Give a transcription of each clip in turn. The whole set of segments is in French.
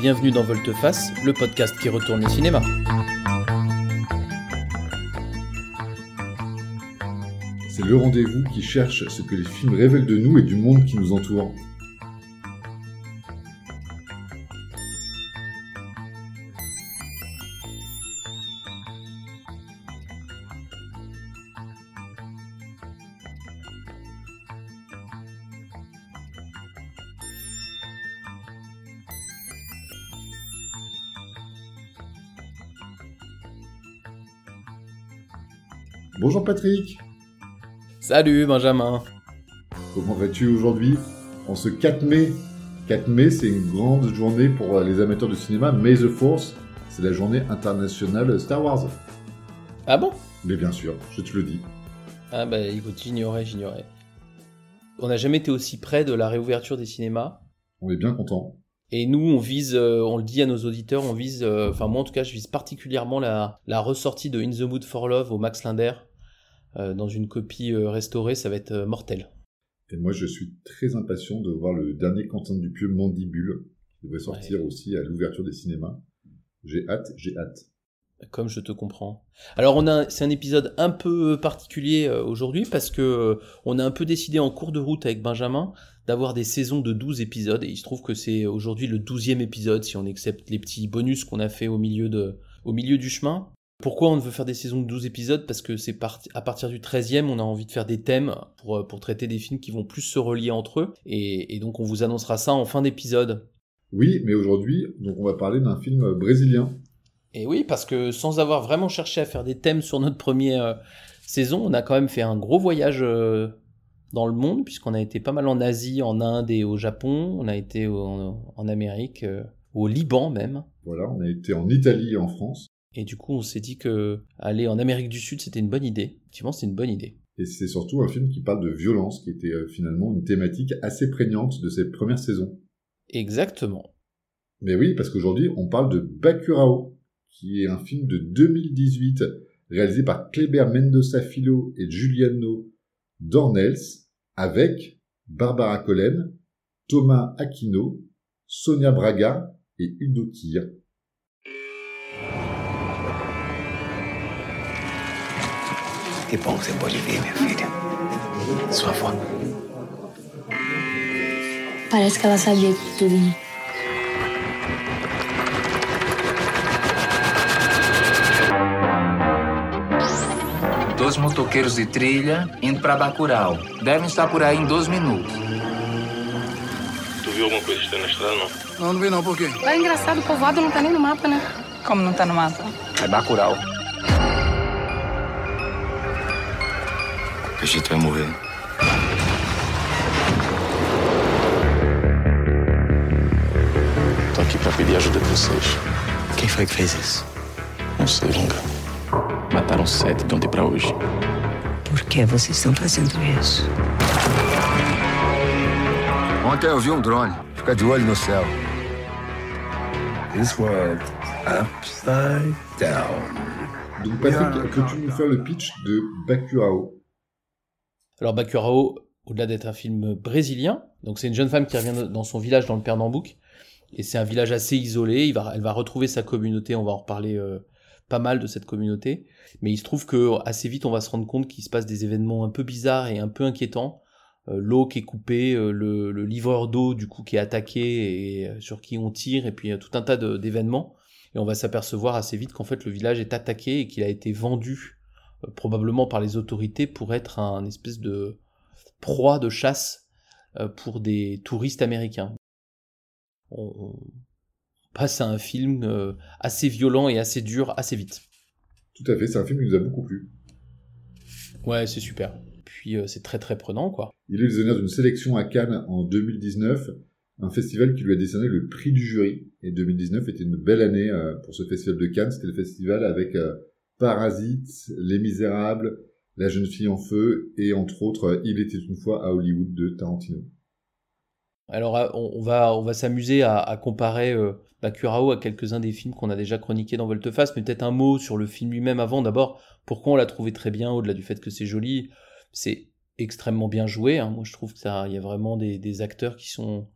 Bienvenue dans Volte-Face, le podcast qui retourne le cinéma. C'est le rendez-vous qui cherche ce que les films révèlent de nous et du monde qui nous entoure. Patrick Salut Benjamin Comment vas-tu aujourd'hui? En ce 4 mai 4 mai, c'est une grande journée pour les amateurs de cinéma. May the Force, c'est la journée internationale Star Wars. Ah bon? Mais bien sûr, je te le dis. Ah bah écoute, j'ignorais, j'ignorais. On n'a jamais été aussi près de la réouverture des cinémas. On est bien content. Et nous, on vise, euh, on le dit à nos auditeurs, on vise, euh, enfin moi en tout cas, je vise particulièrement la, la ressortie de In the Mood for Love au Max Linder. Euh, dans une copie restaurée, ça va être mortel. Et moi, je suis très impatient de voir le dernier Quentin Dupieux Mandibule, qui devrait sortir aussi à l'ouverture des cinémas. J'ai hâte, j'ai hâte. Comme je te comprends. Alors on a, c'est un épisode un peu particulier aujourd'hui parce que on a un peu décidé en cours de route avec Benjamin d'avoir des saisons de 12 épisodes et il se trouve que c'est aujourd'hui le 12e épisode si on accepte les petits bonus qu'on a fait au milieu de, au milieu du chemin. Pourquoi on veut faire des saisons de 12 épisodes? Parce que c'est à partir du 13e, on a envie de faire des thèmes pour, pour traiter des films qui vont plus se relier entre eux. Et, et donc on vous annoncera ça en fin d'épisode. Oui, mais aujourd'hui, donc on va parler d'un film brésilien. Et oui, parce que sans avoir vraiment cherché à faire des thèmes sur notre première euh, saison, on a quand même fait un gros voyage euh, dans le monde, puisqu'on a été pas mal en Asie, en Inde et au Japon. On a été en, en Amérique, euh, au Liban même. Voilà, on a été en Italie et en France. Et du coup, on s'est dit que aller en Amérique du Sud, c'était une bonne idée. Effectivement, c'est une bonne idée. Et c'est surtout un film qui parle de violence, qui était finalement une thématique assez prégnante de cette première saison. Exactement. Mais oui, parce qu'aujourd'hui, on parle de Bakurao, qui est un film de 2018 réalisé par Kleber Mendoza Filo et Giuliano Dornels, avec Barbara Collen, Thomas Aquino, Sonia Braga et Udo Kier. Que bom que você pode vir, minha filha. Sua avó. Parece que ela sabia de tudo. Né? Dois motoqueiros de trilha indo para Bacurau. Devem estar por aí em 12 minutos. Tu viu alguma coisa estranha na estrada, não? Não, não vi não. Por quê? É engraçado, o povoado não tá nem no mapa, né? Como não tá no mapa? É Bacurau. A gente vai morrer. Tô aqui pra pedir ajuda de vocês. Quem foi que fez isso? Não sei, Lunga. Mataram sete de ontem pra hoje. Por que vocês estão fazendo isso? Ontem eu vi um drone. Fica de olho no céu. This world upside down. Donc Patrick, peux-tu nous faire le pitch de Bakurao Alors Bakurao, au-delà d'être un film brésilien, donc c'est une jeune femme qui revient dans son village dans le Pernambouc, et c'est un village assez isolé, elle va retrouver sa communauté, on va en reparler euh, pas mal de cette communauté, mais il se trouve que assez vite on va se rendre compte qu'il se passe des événements un peu bizarres et un peu inquiétants, euh, l'eau qui est coupée, euh, le, le, livreur d'eau du coup qui est attaqué et sur qui on tire, et puis tout un tas d'événements, et on va s'apercevoir assez vite qu'en fait le village est attaqué et qu'il a été vendu probablement par les autorités pour être un espèce de proie de chasse pour des touristes américains. On passe à un film assez violent et assez dur assez vite. Tout à fait, c'est un film qui nous a beaucoup plu. Ouais, c'est super. Puis c'est très très prenant quoi. Il est les honneurs d'une sélection à Cannes en 2019, un festival qui lui a décerné le prix du jury. Et 2019 était une belle année pour ce festival de Cannes. C'était le festival avec Parasite, Les Misérables, La jeune fille en feu et entre autres Il était une fois à Hollywood de Tarantino. Alors on, va on va s'amuser à, comparer euh, Bakurao à quelques-uns des films qu'on a déjà chroniqués dans Volteface, mais peut-être un mot sur le film lui-même avant. D'abord, pourquoi on l'a trouvé très bien, au-delà du fait que c'est joli, c'est extrêmement bien joué. Hein. Moi, je trouve que ça, il y a vraiment des, des, acteurs qui sont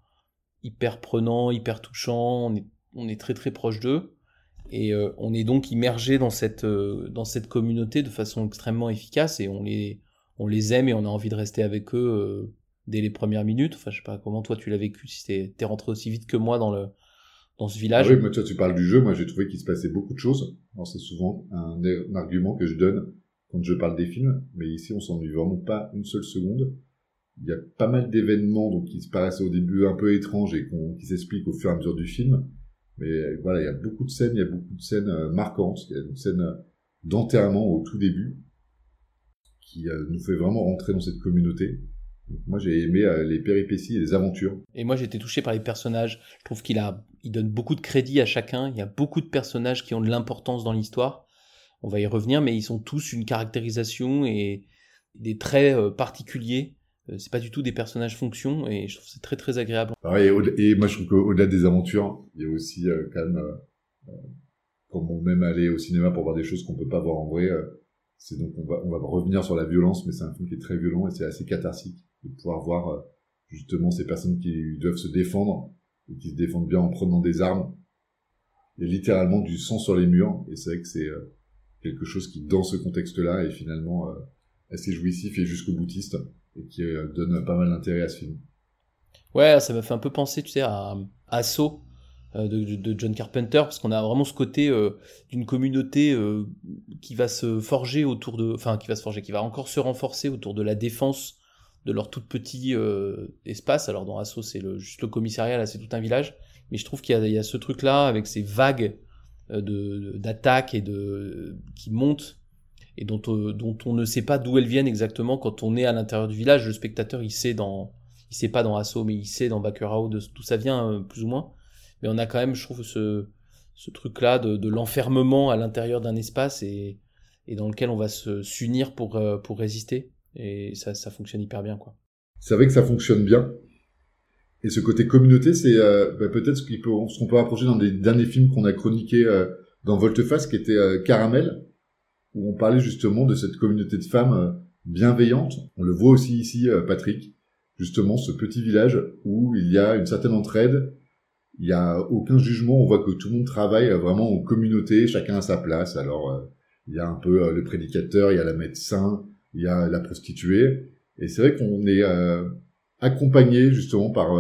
hyper prenants, hyper touchants. On est on est très très proche d'eux et euh, on est donc immergé dans cette euh, dans cette communauté de façon extrêmement efficace et on les on les aime et on a envie de rester avec eux euh, dès les premières minutes. Enfin, je sais pas comment toi tu l'as vécu, si t'es t'es rentré aussi vite que moi dans le dans ce Ah village. oui, moi, toi, tu parles du jeu. Moi, j'ai trouvé qu'il se passait beaucoup de choses. C'est souvent un, argument que je donne quand je parle des films. Mais ici, on s'ennuie vraiment pas une seule seconde. Il y a pas mal d'événements donc qui se paraissent au début un peu étranges et qui s'expliquent au fur et à mesure du film. Mais euh, voilà, il y a beaucoup de scènes, il y a beaucoup de scènes euh, marquantes. Il y a une scène euh, d'enterrement au tout début qui nous fait vraiment rentrer dans cette communauté. Moi, j'ai aimé les péripéties et les aventures. Et moi, j'ai été touché par les personnages. Je trouve qu'il donne beaucoup de crédit à chacun. Il y a beaucoup de personnages qui ont de l'importance dans l'histoire. On va y revenir, mais ils sont tous une caractérisation et des traits particuliers. Euh, C'est pas du tout des personnages fonction et je trouve c'est très très agréable. Ah et, moi je trouve qu'au-delà des aventures, il y a aussi euh, quand même, euh, euh, comme on aime aller au cinéma pour voir des choses qu'on peut pas voir en vrai, euh, c'est donc on va, on va revenir sur la violence, mais c'est un film qui est très violent et c'est assez catharsique de pouvoir voir euh, justement ces personnes qui doivent se défendre et qui se défendent bien en prenant des armes. Il y a littéralement du sang sur les murs et c'est vrai que c'est euh, quelque chose qui dans ce contexte-là est finalement euh, assez jouissif et jusqu'au boutiste et qui euh, donne pas mal d'intérêt à ce film. Ouais, ça m'a fait un peu penser, tu sais, à Assaut euh, de, John Carpenter, parce qu'on a vraiment ce côté euh, d'une communauté qui va se forger autour de, enfin, qui va se forger, qui va encore se renforcer autour de la défense de leur tout petit espace. Alors dans Assaut, c'est juste le commissariat, là, c'est tout un village. Mais je trouve qu'il y a, ce truc-là avec ces vagues de d'attaques et de qui montent et dont, euh, dont on ne sait pas d'où elles viennent exactement quand on est à l'intérieur du village. Le spectateur, il sait dans il sait pas dans Assaut, mais il sait dans Bakurao d'où ça vient, euh, plus ou moins. Mais on a quand même, je trouve, ce, ce truc-là de, de l'enfermement à l'intérieur d'un espace et, et dans lequel on va s'unir pour, euh, pour résister. Et ça, ça fonctionne hyper bien, quoi. c'est vrai que ça fonctionne bien. Et ce côté communauté, c'est bah, peut-être ce qu'on peut rapprocher dans les derniers films qu'on a chroniqués dans Volteface, qui était Caramel, où on parlait justement de cette communauté de femmes euh, bienveillantes. On le voit aussi ici, euh, Patrick, justement ce petit village où il y a une certaine entraide, il y a aucun jugement, on voit que tout le monde travaille euh, vraiment en communauté, chacun à sa place. Alors il y a un peu le prédicateur, il y a la médecin, il y a la prostituée, et c'est vrai qu'on est accompagné justement par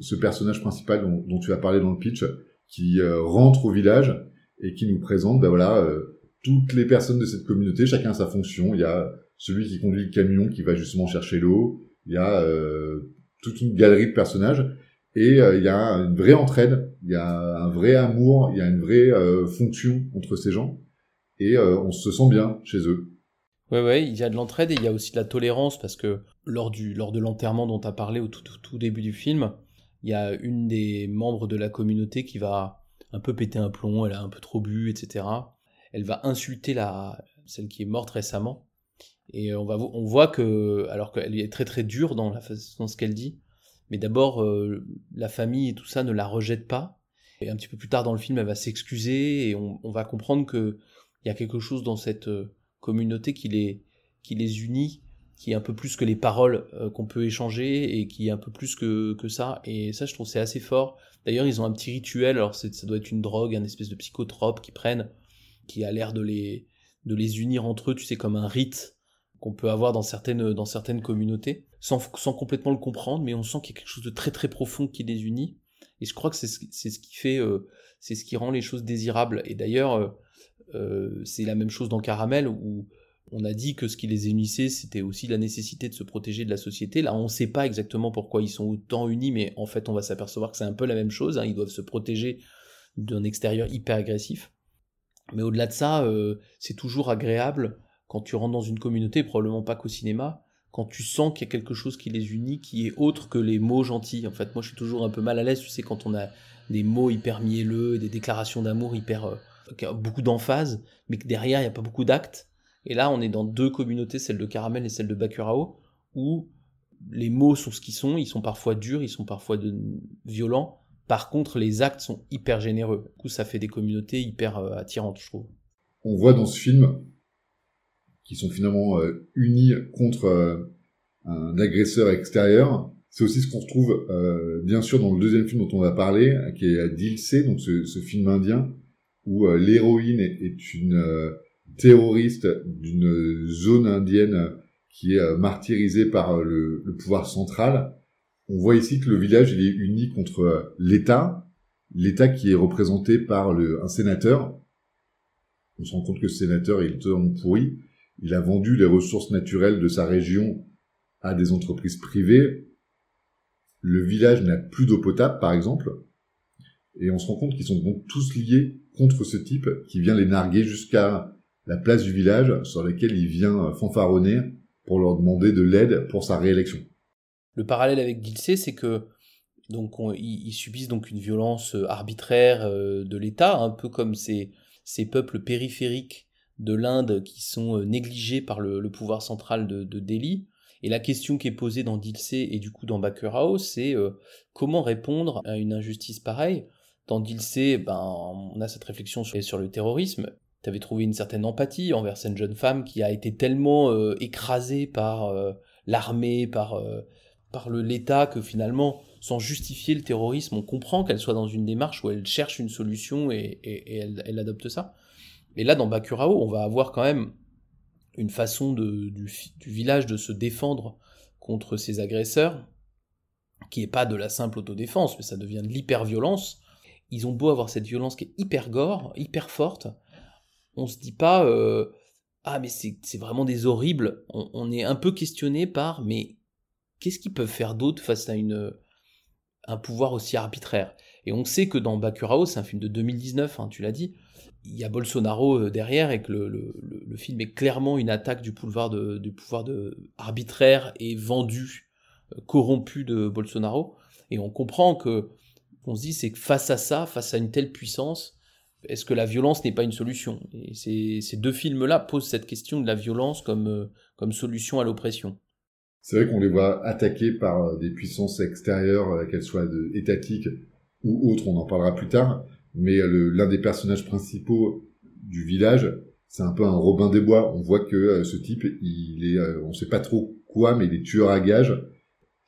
ce personnage principal dont, tu as parlé dans le pitch, qui rentre au village et qui nous présente, ben voilà, toutes les personnes de cette communauté, chacun a sa fonction. Il y a celui qui conduit le camion qui va justement chercher l'eau. Il y a euh, toute une galerie de personnages et euh, il y a une vraie entraide, il y a un vrai amour, il y a une vraie euh, fonction entre ces gens et on se sent bien chez eux. Ouais, ouais, il y a de l'entraide et il y a aussi de la tolérance parce que lors, du, lors de l'enterrement dont tu as parlé au tout début du film, il y a une des membres de la communauté qui va un peu péter un plomb, elle a un peu trop bu, etc. Elle va insulter la, celle qui est morte récemment. Et on, va, on voit que, alors qu'elle est très très dure dans, la, dans ce qu'elle dit, mais d'abord, euh, la famille et tout ça ne la rejette pas. Et un petit peu plus tard dans le film, elle va s'excuser et on, va comprendre que il y a quelque chose dans cette euh, communauté qui les, qui les unit, qui est un peu plus que les paroles euh, qu'on peut échanger et qui est un peu plus que, que ça. Et ça, je trouve c'est assez fort. D'ailleurs, ils ont un petit rituel. Alors, ça doit être une drogue, un espèce de psychotrope qu'ils prennent, qui a l'air de les, unir entre eux, tu sais, comme un rite qu'on peut avoir dans certaines, dans communautés, sans, complètement le comprendre, mais on sent qu'il y a quelque chose de très très profond qui les unit. Et je crois que c'est ce, qui fait, euh, ce qui rend les choses désirables. Et d'ailleurs, euh, euh, c'est la même chose dans Caramel où on a dit que ce qui les unissait, c'était aussi la nécessité de se protéger de la société. Là, on ne sait pas exactement pourquoi ils sont autant unis, mais en fait, on va s'apercevoir que c'est un peu la même chose. hein. Ils doivent se protéger d'un extérieur hyper agressif. Mais au-delà de ça, euh, c'est toujours agréable quand tu rentres dans une communauté, probablement pas qu'au cinéma, quand tu sens qu'il y a quelque chose qui les unit, qui est autre que les mots gentils. En fait, moi, je suis toujours un peu mal à l'aise, tu sais, quand on a des mots hyper mielleux, des déclarations d'amour hyper... euh, beaucoup d'emphase, mais que derrière, il n'y a pas beaucoup d'actes. Et là, on est dans deux communautés, celle de Caramel et celle de Bakurao, où les mots sont ce qu'ils sont, ils sont parfois durs, ils sont parfois violents. Par contre, les actes sont hyper généreux. Du coup, ça fait des communautés hyper euh, attirantes, je trouve. On voit dans ce film qu'ils sont finalement euh, unis contre euh, un agresseur extérieur C'est aussi ce qu'on retrouve bien sûr dans le deuxième film dont on va parler, qui est Dilsey, donc ce, film indien où l'héroïne est, une terroriste d'une zone indienne qui est martyrisée par le, pouvoir central. On voit ici que le village il est uni contre l'État, l'État qui est représenté par un sénateur. On se rend compte que ce sénateur est totalement pourri. Il a vendu les ressources naturelles de sa région à des entreprises privées. Le village n'a plus d'eau potable, par exemple. Et on se rend compte qu'ils sont donc tous liés contre ce type qui vient les narguer jusqu'à la place du village sur laquelle il vient fanfaronner pour leur demander de l'aide pour sa réélection. Le parallèle avec Gilsey, c'est que donc ils, subissent donc une violence arbitraire euh, de l'État, un peu comme ces, peuples périphériques de l'Inde qui sont euh, négligés par le, pouvoir central de, Delhi. Et la question qui est posée dans Dilsey et du coup dans Bakurao, c'est euh, comment répondre à une injustice pareille? Dans Dilsey, ben, on a cette réflexion sur, le terrorisme. Tu avais trouvé une certaine empathie envers cette jeune femme qui a été tellement euh, écrasée par l'armée, par, par l'État, que finalement, sans justifier le terrorisme, on comprend qu'elle soit dans une démarche où elle cherche une solution et, elle, adopte ça. Et là, dans Bakurao, on va avoir quand même une façon de, du, village de se défendre contre ses agresseurs, qui est pas de la simple autodéfense, mais ça devient de l'hyper-violence. Ils ont beau avoir cette violence qui est hyper gore, hyper forte, on se dit pas euh, ah mais c'est vraiment des horribles. On, est un peu questionné par mais qu'est-ce qu'ils peuvent faire d'autre face à une un pouvoir aussi arbitraire? Et on sait que dans Bakurao, c'est un film de 2019, hein, tu l'as dit, il y a Bolsonaro euh, derrière et que le, film est clairement une attaque du pouvoir du pouvoir arbitraire et vendu, euh, corrompu de Bolsonaro. Et on comprend que on se dit c'est que face à ça, face à une telle puissance, est-ce que la violence n'est pas une solution? Et ces, deux films-là posent cette question de la violence comme, euh, comme solution à l'oppression. C'est vrai qu'on les voit attaqués par des puissances extérieures, qu'elles soient étatiques ou autres, on en parlera plus tard mais l'un des personnages principaux du village, c'est un peu un Robin des Bois. On voit que euh, ce type, il est, euh, on sait pas trop quoi, mais il est tueur à gages,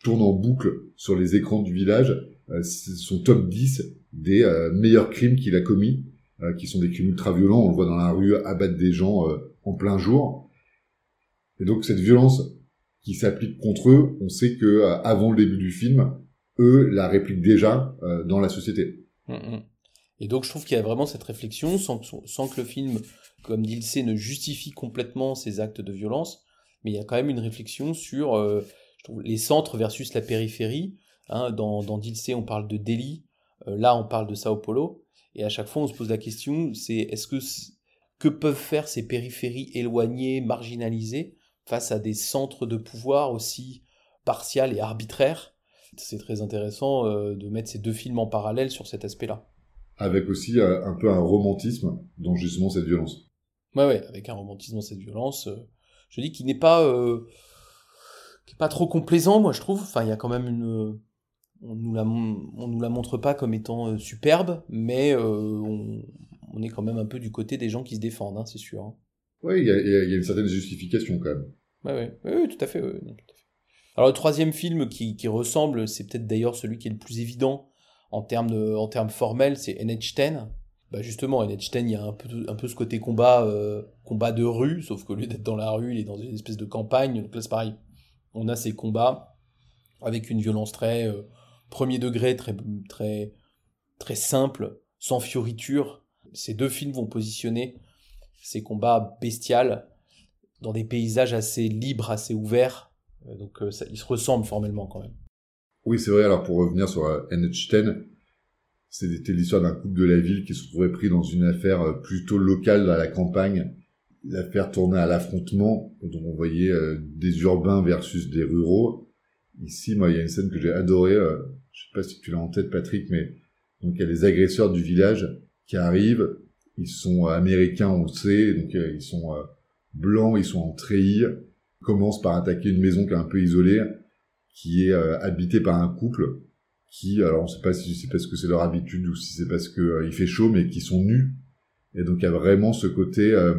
tourne en boucle sur les écrans du village. Euh, son top 10 des meilleurs crimes qu'il a commis, qui sont des crimes ultra violents. On le voit dans la rue abattre des gens en plein jour. Et donc cette violence qui s'applique contre eux, on sait que avant le début du film, eux la répliquent déjà dans la société. Mmh, mmh. Et donc je trouve qu'il y a vraiment cette réflexion, sans que, le film, comme dit ne justifie complètement ces actes de violence, mais il y a quand même une réflexion sur euh, les centres versus la périphérie. Hein, dans, dans Dilsey, on parle de Delhi, euh, là on parle de Sao Paulo, et à chaque fois on se pose la question, c'est est-ce que que peuvent faire ces périphéries éloignées, marginalisées, face à des centres de pouvoir aussi partials et arbitraires C'est très intéressant euh, de mettre ces deux films en parallèle sur cet aspect-là avec aussi euh, un peu un romantisme dans justement cette violence. Ouais, ouais, avec un romantisme dans cette violence. Euh, je dis qu'il n'est pas, euh, qui est pas trop complaisant, moi je trouve. Enfin, il y a quand même une, on nous la, on nous la montre pas comme étant superbe, mais on, on, est quand même un peu du côté des gens qui se défendent, hein, c'est sûr. Hein. Oui, il y a, une certaine justification quand même. Ouais, oui, tout à fait. Alors le troisième film qui, qui ressemble, c'est peut-être d'ailleurs celui qui est le plus évident en termes, en termes formels, c'est NH10. Bah justement, NH10, il y a un peu, un peu ce côté combat, euh, combat de rue, sauf que lieu d'être dans la rue, il est dans une espèce de campagne. Donc là, c'est pareil. On a ces combats avec une violence très euh, premier degré, très, très, très simple, sans fioriture. Ces deux films vont positionner ces combats bestials dans des paysages assez libres, assez ouverts. Euh, donc ça, ils se ressemblent formellement quand même. Oui, c'est vrai. Alors pour revenir sur euh, NH10, c'était l'histoire d'un couple de la ville qui se trouvait pris dans une affaire euh, plutôt locale à la campagne. L'affaire tournait à l'affrontement, donc on voyait euh, des urbains versus des ruraux. Ici, moi, il y a une scène que j'ai adorée. je sais pas si tu l'as en tête, Patrick, mais donc il y a les agresseurs du village qui arrivent. Ils sont américains, on le sait, donc ils sont blancs, ils sont en treillis. Commencent par attaquer une maison qui est un peu isolée qui est euh, habité par un couple qui, alors on sait pas si c'est parce que c'est leur habitude ou si c'est parce que euh, il fait chaud, mais qui sont nus. Et donc il y a vraiment ce côté, euh,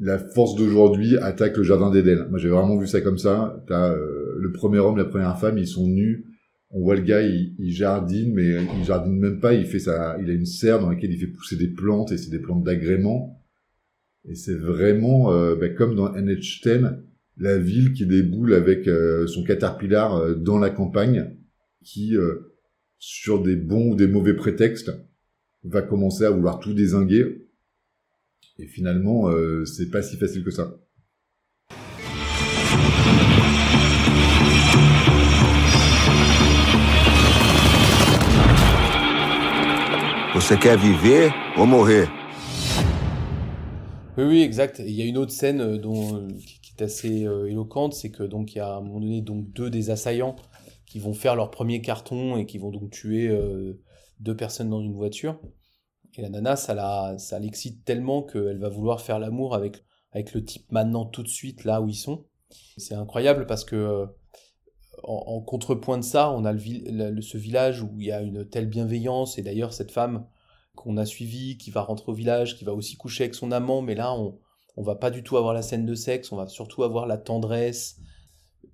la force d'aujourd'hui attaque le jardin d'Éden. Moi j'ai vraiment vu ça comme ça. T'as le premier homme, la première femme, ils sont nus. On voit le gars, il, il jardine, mais il jardine même pas. Il fait ça, il a une serre dans laquelle il fait pousser des plantes et c'est des plantes d'agrément. Et c'est vraiment ben, comme dans NH10, la ville qui déboule avec euh, son caterpillar euh, dans la campagne, qui, sur des bons ou des mauvais prétextes, va commencer à vouloir tout désinguer. Et finalement, c'est pas si facile que ça. Você quer viver ou morrer? Oui, exact. Il y a une autre scène euh, euh, qui est assez euh, éloquente, c'est que donc il y a à un moment donné donc deux des assaillants qui vont faire leur premier carton et qui vont donc tuer deux personnes dans une voiture. Et la nana, ça la, ça l'excite tellement qu'elle va vouloir faire l'amour avec avec le type maintenant tout de suite là où ils sont. C'est incroyable parce que en, contrepoint de ça, on a le, ce village où il y a une telle bienveillance et d'ailleurs cette femme qu'on a suivi, qui va rentrer au village, qui va aussi coucher avec son amant, mais là, on, on va pas du tout avoir la scène de sexe, on va surtout avoir la tendresse,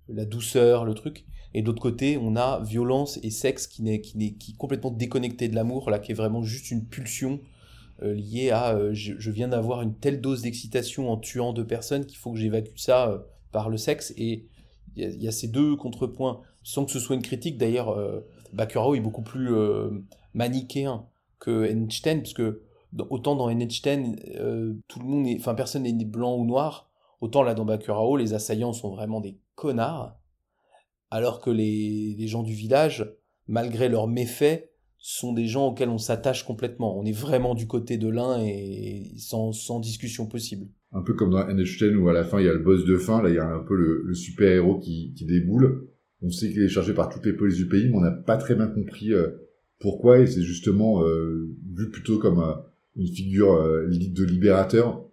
la douceur, le truc. Et d'autre côté, on a violence et sexe qui n'est qui n'est qui est complètement déconnecté de l'amour, là, qui est vraiment juste une pulsion euh, liée à euh, je, viens d'avoir une telle dose d'excitation en tuant deux personnes qu'il faut que j'évacue ça euh, par le sexe. Et il y, a ces deux contrepoints, sans que ce soit une critique. D'ailleurs, Bakurao est beaucoup plus manichéen que NH10, parce que autant dans NH10, euh, tout le monde est, enfin personne n'est blanc ou noir, autant là dans Bakurao, les assaillants sont vraiment des connards, alors que les, gens du village, malgré leurs méfaits, sont des gens auxquels on s'attache complètement. On est vraiment du côté de l'un et sans, discussion possible. Un peu comme dans NH10 où à la fin il y a le boss de fin, là il y a un peu le, super-héros qui, qui déboule. On sait qu'il est chargé par toutes les polices du pays, mais on n'a pas très bien compris euh, pourquoi Et c'est justement euh, vu plutôt comme euh, une figure euh, de libérateur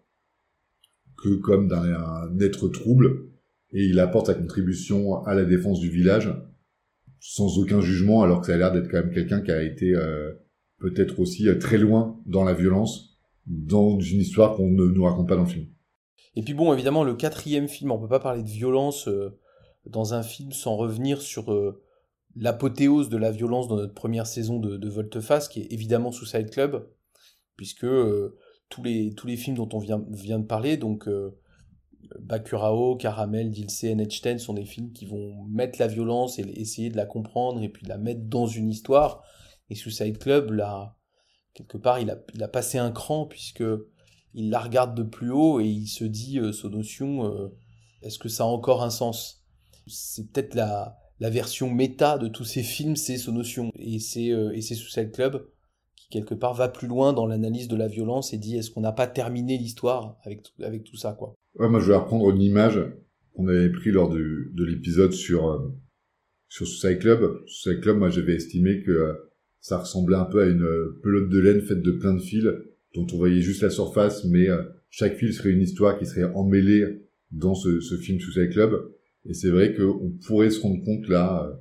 que comme d'un être trouble. Et il apporte sa contribution à la défense du village sans aucun jugement, alors que ça a l'air d'être quand même quelqu'un qui a été peut-être aussi très loin dans la violence, dans une histoire qu'on ne nous raconte pas dans le film. Et puis bon, évidemment, le quatrième film, on peut pas parler de violence dans un film sans revenir sur l'apothéose de la violence dans notre première saison de, de Volteface, qui est évidemment Suicide Club, puisque euh, tous, les, tous les films dont on vient, vient de parler, donc euh, Bakurao, Caramel, Dilse, NH10, sont des films qui vont mettre la violence et essayer de la comprendre et puis de la mettre dans une histoire. Et Suicide Club, là, quelque part, il a, il a passé un cran puisque il la regarde de plus haut et il se dit, euh, notion, euh, est-ce que ça a encore un sens? C'est peut-être la, la version méta de tous ces films, c'est notion Et c'est euh, et c'est Suicide Club qui quelque part va plus loin dans l'analyse de la violence et dit est-ce qu'on n'a pas terminé l'histoire avec tout, avec tout ça quoi? Ouais, moi je vais reprendre une image qu'on avait pris lors de l'épisode sur euh, sur Suicide Club. Suicide Club, moi j'avais estimé que euh, ça ressemblait un peu à une euh, pelote de laine faite de plein de fils dont on voyait juste la surface, mais chaque fil serait une histoire qui serait emmêlée dans ce, ce film Suicide Club. Et c'est vrai qu'on pourrait se rendre compte là, euh,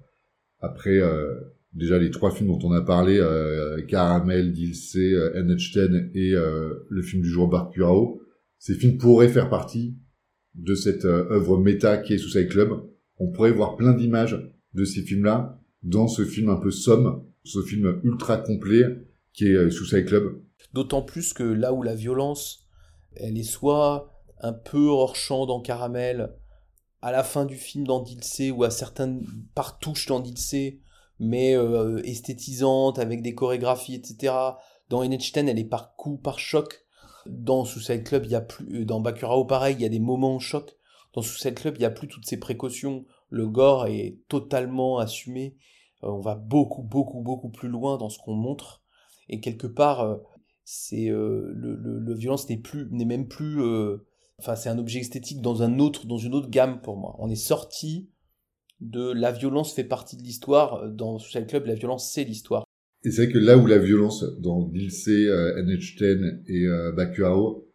après euh, déjà les trois films dont on a parlé, euh, Caramel, Dilce, NH10 et le film du jour Barcurao, ces films pourraient faire partie de cette œuvre méta qui est Suicide Club. On pourrait voir plein d'images de ces films-là dans ce film un peu somme, ce film ultra complet qui est Suicide Club. D'autant plus que là où la violence, elle est soit un peu hors champ dans Caramel, à la fin du film dans Dilsey ou à certaines partouches dans Dilsey, mais euh, esthétisante avec des chorégraphies, etc. Dans NH10, elle est par coup, par choc. Dans Suicide Club, il y a plus, euh, dans Bakurao, pareil, il y a des moments choc. Dans Suicide Club, il y a plus toutes ces précautions. Le gore est totalement assumé. Euh, on va beaucoup, beaucoup, beaucoup plus loin dans ce qu'on montre. Et quelque part, c'est le, le, violence n'est plus, n'est même plus Enfin, c'est un objet esthétique dans un autre, dans une autre gamme pour moi. On est sorti de la violence fait partie de l'histoire. Dans Social Club, la violence c'est l'histoire. Et c'est vrai que là où la violence dans Dilse, euh, NH10 et euh, Bakuao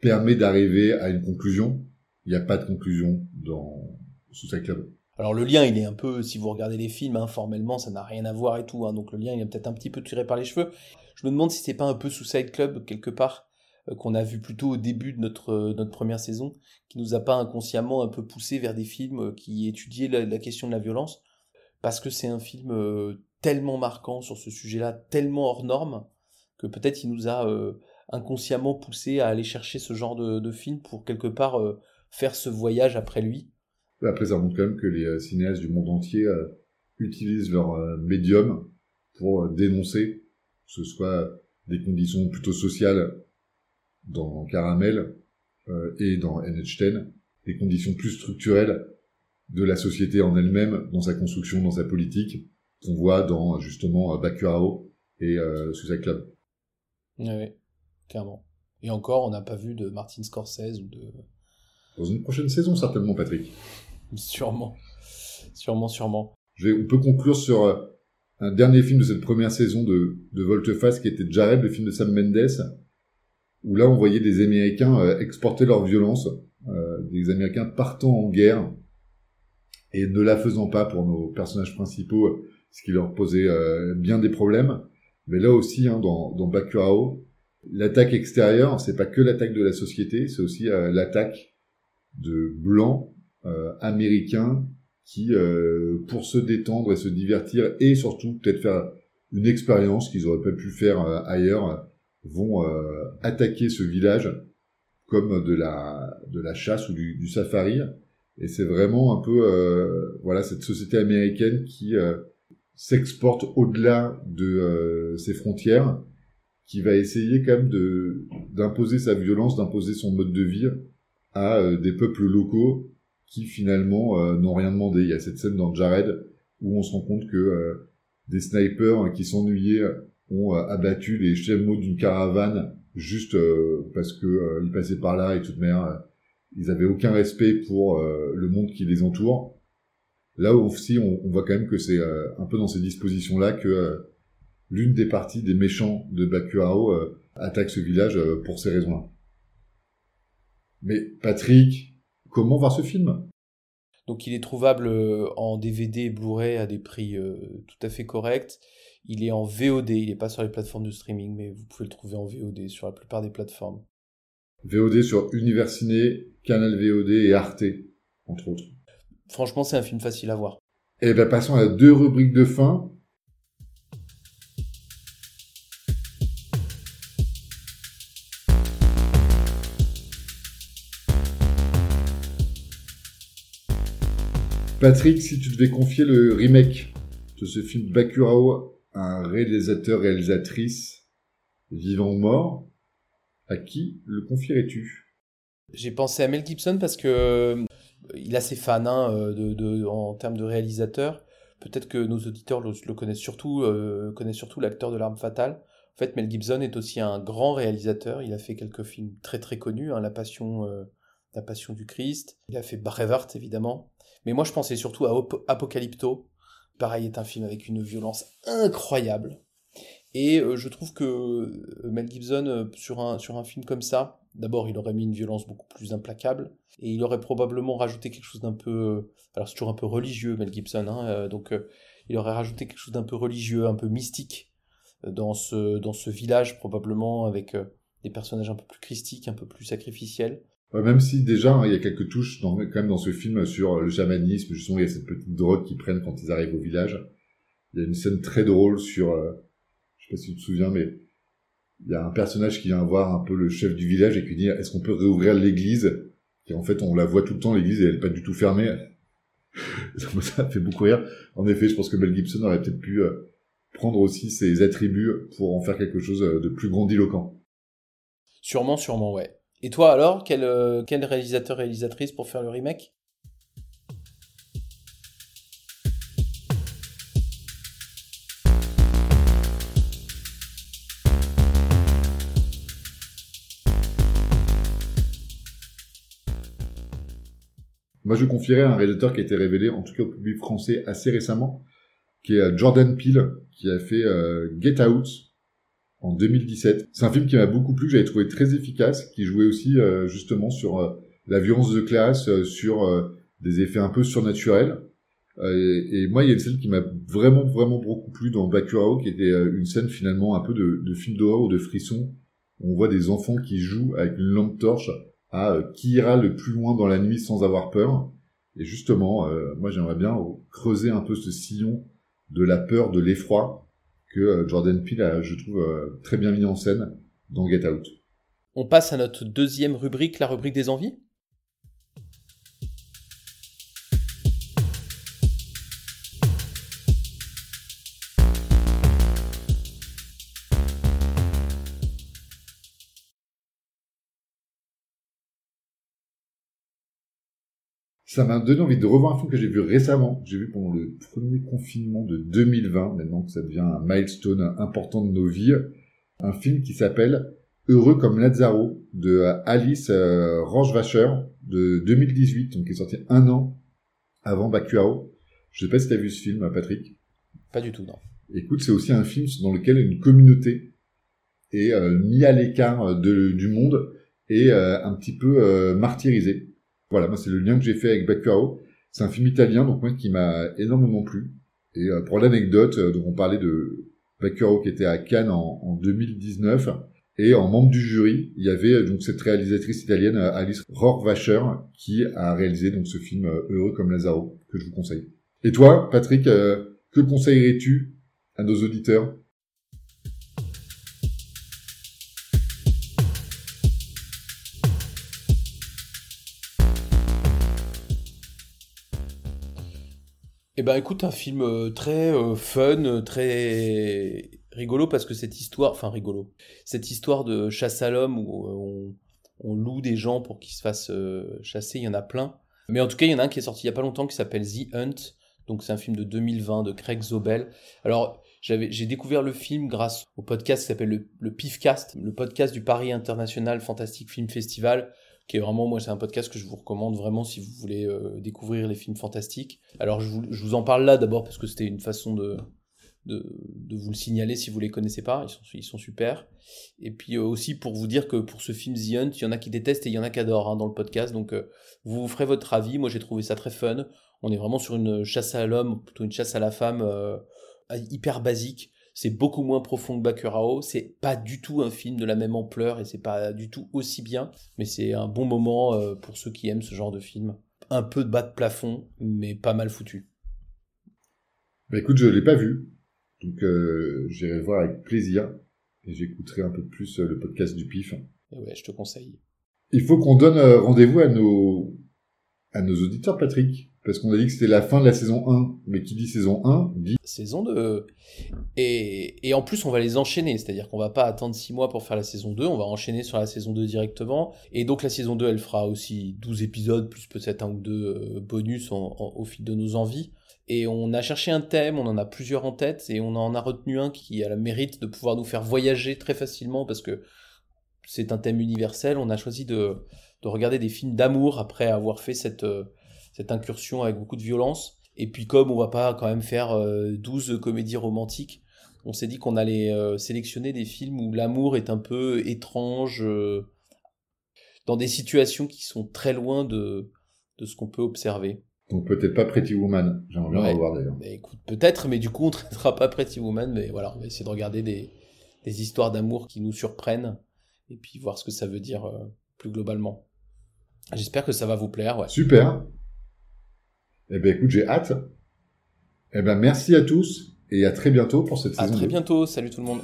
permet d'arriver à une conclusion, il n'y a pas de conclusion dans Suicide Club. Alors le lien, il est un peu, si vous regardez les films, hein, formellement, ça n'a rien à voir et tout. Hein, donc le lien, il est peut-être un petit peu tiré par les cheveux. Je me demande si c'est pas un peu Suicide Club quelque part euh, qu'on a vu plutôt au début de notre, euh, notre première saison, qui nous a pas inconsciemment un peu poussé vers des films euh, qui étudiaient la, question de la violence, parce que c'est un film euh, tellement marquant sur ce sujet-là, tellement hors norme, que peut-être il nous a euh, inconsciemment poussé à aller chercher ce genre de, de film pour quelque part euh, faire ce voyage après lui. Après, ça montre quand même que les euh, cinéastes du monde entier euh, utilisent leur euh, médium pour euh, dénoncer, que ce soit des conditions plutôt sociales dans Caramel euh, et dans NH10, des conditions plus structurelles de la société en elle-même, dans sa construction, dans sa politique, qu'on voit dans justement euh, Bacurao et euh, Suicide Club. Oui, clairement. Et encore, on n'a pas vu de Martin Scorsese ou de... Dans une prochaine saison, certainement, Patrick. Sûrement. Sûrement, sûrement. Je vais, on peut conclure sur euh, un dernier film de cette première saison de, de Volteface qui était Jared, le film de Sam Mendes, où là on voyait des Américains euh, exporter leur violence, euh, des Américains partant en guerre et ne la faisant pas pour nos personnages principaux, ce qui leur posait euh, bien des problèmes. Mais là aussi, hein, dans, dans Bacurao, l'attaque extérieure, c'est pas que l'attaque de la société, c'est aussi l'attaque de blancs euh, américains qui, euh, pour se détendre et se divertir, et surtout peut-être faire une expérience qu'ils auraient pas pu faire ailleurs, vont euh, attaquer ce village comme de la de la chasse ou du, du safari. Et c'est vraiment un peu euh, voilà cette société américaine qui euh, s'exporte au-delà de euh, ses frontières, qui va essayer quand même de d'imposer sa violence, d'imposer son mode de vie à euh, des peuples locaux qui finalement euh, n'ont rien demandé. Il y a cette scène dans Jared où on se rend compte que des snipers hein, qui s'ennuyaient ont euh, abattu les chameaux d'une caravane juste euh, parce que euh, ils passaient par là et toute manière ils avaient aucun respect pour le monde qui les entoure. Là aussi, on, on voit quand même que c'est un peu dans ces dispositions-là que l'une des parties des méchants de Bakuao euh, attaque ce village pour ces raisons-là. Mais Patrick, comment voir ce film? Donc il est trouvable en DVD et Blu-ray à des prix tout à fait corrects. Il est en VOD, il n'est pas sur les plateformes de streaming, mais vous pouvez le trouver en VOD sur la plupart des plateformes. VOD sur Universiné, Canal VOD et Arte, entre autres. Franchement, c'est un film facile à voir. Et ben passons à deux rubriques de fin. Patrick, si tu devais confier le remake de ce film Bakurao un réalisateur, réalisatrice, vivant ou mort, à qui le confierais-tu? J'ai pensé à Mel Gibson parce que euh, il a ses fans hein, euh, en termes de réalisateur. Peut-être que nos auditeurs le, connaissent surtout, euh, connaissent surtout l'acteur de L'Arme Fatale. En fait, Mel Gibson est aussi un grand réalisateur. Il a fait quelques films très très connus, hein, La Passion, La Passion du Christ. Il a fait Braveheart évidemment. Mais moi, je pensais surtout à Apocalypto. Pareil, est un film avec une violence incroyable. Et euh, je trouve que euh, Mel Gibson, euh, sur un, film comme ça, d'abord, il aurait mis une violence beaucoup plus implacable, et il aurait probablement rajouté quelque chose d'un peu... alors c'est toujours un peu religieux, Mel Gibson, hein, donc il aurait rajouté quelque chose d'un peu religieux, un peu mystique, dans ce, dans ce village, probablement, avec des personnages un peu plus christiques, un peu plus sacrificiels. Même si déjà, hein, il y a quelques touches dans, quand même dans ce film sur le chamanisme, justement, il y a cette petite drogue qu'ils prennent quand ils arrivent au village. Il y a une scène très drôle sur, euh, je sais pas si tu te souviens, mais il y a un personnage qui vient voir un peu le chef du village et qui dit est-ce qu'on peut réouvrir l'église? Et en fait, on la voit tout le temps, l'église, et elle est pas du tout fermée. Ça fait beaucoup rire. En effet, je pense que Mel Gibson aurait peut-être pu euh, prendre aussi ses attributs pour en faire quelque chose euh, de plus grandiloquent. Sûrement, sûrement, ouais. Et toi alors, quel, euh, quel réalisateur, réalisatrice pour faire le remake? Moi, je confierais à un réalisateur qui a été révélé, en tout cas au public français, assez récemment, qui est euh, Jordan Peele, qui a fait euh, Get Out en 2017. C'est un film qui m'a beaucoup plu, que j'avais trouvé très efficace, qui jouait aussi euh, justement sur euh, la violence de classe, euh, sur euh, des effets un peu surnaturels. Euh, et, et moi, il y a une scène qui m'a vraiment, vraiment beaucoup plu dans Bakurao, qui était euh, une scène finalement un peu de, de film d'horreur ou de frisson, On voit des enfants qui jouent avec une lampe torche à qui ira le plus loin dans la nuit sans avoir peur. Et justement, moi j'aimerais bien creuser un peu ce sillon de la peur, de l'effroi que euh, Jordan Peele a, je trouve, très bien mis en scène dans Get Out. On passe à notre deuxième rubrique, la rubrique des envies. Ça m'a donné envie de revoir un film que j'ai vu récemment. J'ai vu pendant le premier confinement de 2020, maintenant que ça devient un milestone important de nos vies. Un film qui s'appelle Heureux comme Lazaro de Alice euh, Rochevacher de 2018, donc qui est sorti un an avant Bakuao. Je sais pas si tu as vu ce film, Patrick. Pas du tout, non. Écoute, c'est aussi un film dans lequel une communauté est euh, mise à l'écart du monde et euh, un petit peu euh, martyrisée. Voilà, moi c'est le lien que j'ai fait avec Bakuao. C'est un film italien, donc moi qui m'a énormément plu. Et euh, pour l'anecdote, euh, donc on parlait de Bakuao qui était à Cannes en, en, 2019. Et en membre du jury, il y avait euh, donc cette réalisatrice italienne Alice Rohrwacher qui a réalisé donc ce film Heureux comme Lazaro que je vous conseille. Et toi, Patrick, que conseillerais-tu à nos auditeurs? Eh ben écoute, un film euh, très euh, fun, euh, très rigolo parce que cette histoire, enfin rigolo, cette histoire de chasse à l'homme où on, loue des gens pour qu'ils se fassent chasser, il y en a plein. Mais en tout cas, il y en a un qui est sorti il y a pas longtemps qui s'appelle The Hunt. Donc c'est un film de 2020 de Craig Zobel. Alors j'ai découvert le film grâce au podcast qui s'appelle le, le PIFcast, le podcast du Paris International Fantastic Film Festival qui est vraiment, moi, c'est un podcast que je vous recommande vraiment si vous voulez euh, découvrir les films fantastiques. Alors, je vous, je vous en parle là d'abord parce que c'était une façon de, de, de, vous le signaler si vous les connaissez pas. Ils sont, ils sont super. Et puis euh, aussi pour vous dire que pour ce film The Hunt, il y en a qui détestent et il y en a qui adorent hein, dans le podcast. Donc, euh, vous ferez votre avis. Moi, j'ai trouvé ça très fun. On est vraiment sur une chasse à l'homme, plutôt une chasse à la femme hyper basique c'est beaucoup moins profond que Bakurao, c'est pas du tout un film de la même ampleur et c'est pas du tout aussi bien, mais c'est un bon moment euh, pour ceux qui aiment ce genre de film. Un peu de bas de plafond, mais pas mal foutu. Bah écoute, je l'ai pas vu, donc euh, j'irai voir avec plaisir et j'écouterai un peu plus euh, le podcast du PIF. Et ouais, je te conseille. Il faut qu'on donne rendez-vous à nos à nos auditeurs, Patrick. Parce qu'on a dit que c'était la fin de la saison 1, mais qui dit saison 1 dit... Saison 2. Et, en plus, on va les enchaîner, c'est-à-dire qu'on va pas attendre 6 mois pour faire la saison 2, on va enchaîner sur la saison 2 directement. Et donc la saison 2, elle fera aussi 12 épisodes, plus peut-être un ou deux euh, bonus au fil de nos envies. Et on a cherché un thème, on en a plusieurs en tête, et on en a retenu un qui a le mérite de pouvoir nous faire voyager très facilement, parce que c'est un thème universel. On a choisi de, de regarder des films d'amour après avoir fait cette euh, cette incursion avec beaucoup de violence. Et puis comme on va pas quand même faire 12 euh, comédies romantiques, on s'est dit qu'on allait euh, sélectionner des films où l'amour est un peu étrange, euh, dans des situations qui sont très loin de, de ce qu'on peut observer. Donc peut-être pas Pretty Woman, j'aimerais bien revoir d'ailleurs. écoute, peut-être, mais du coup on ne traitera pas Pretty Woman, mais voilà, on va essayer de regarder des, des histoires d'amour qui nous surprennent, et puis voir ce que ça veut dire plus globalement. J'espère que ça va vous plaire. Ouais. Super. Eh ben écoute, j'ai hâte. Eh ben merci à tous et à très bientôt pour cette saison. À très bientôt, salut tout le monde.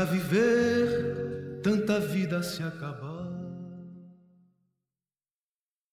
Para viver, tanta vida se acabar.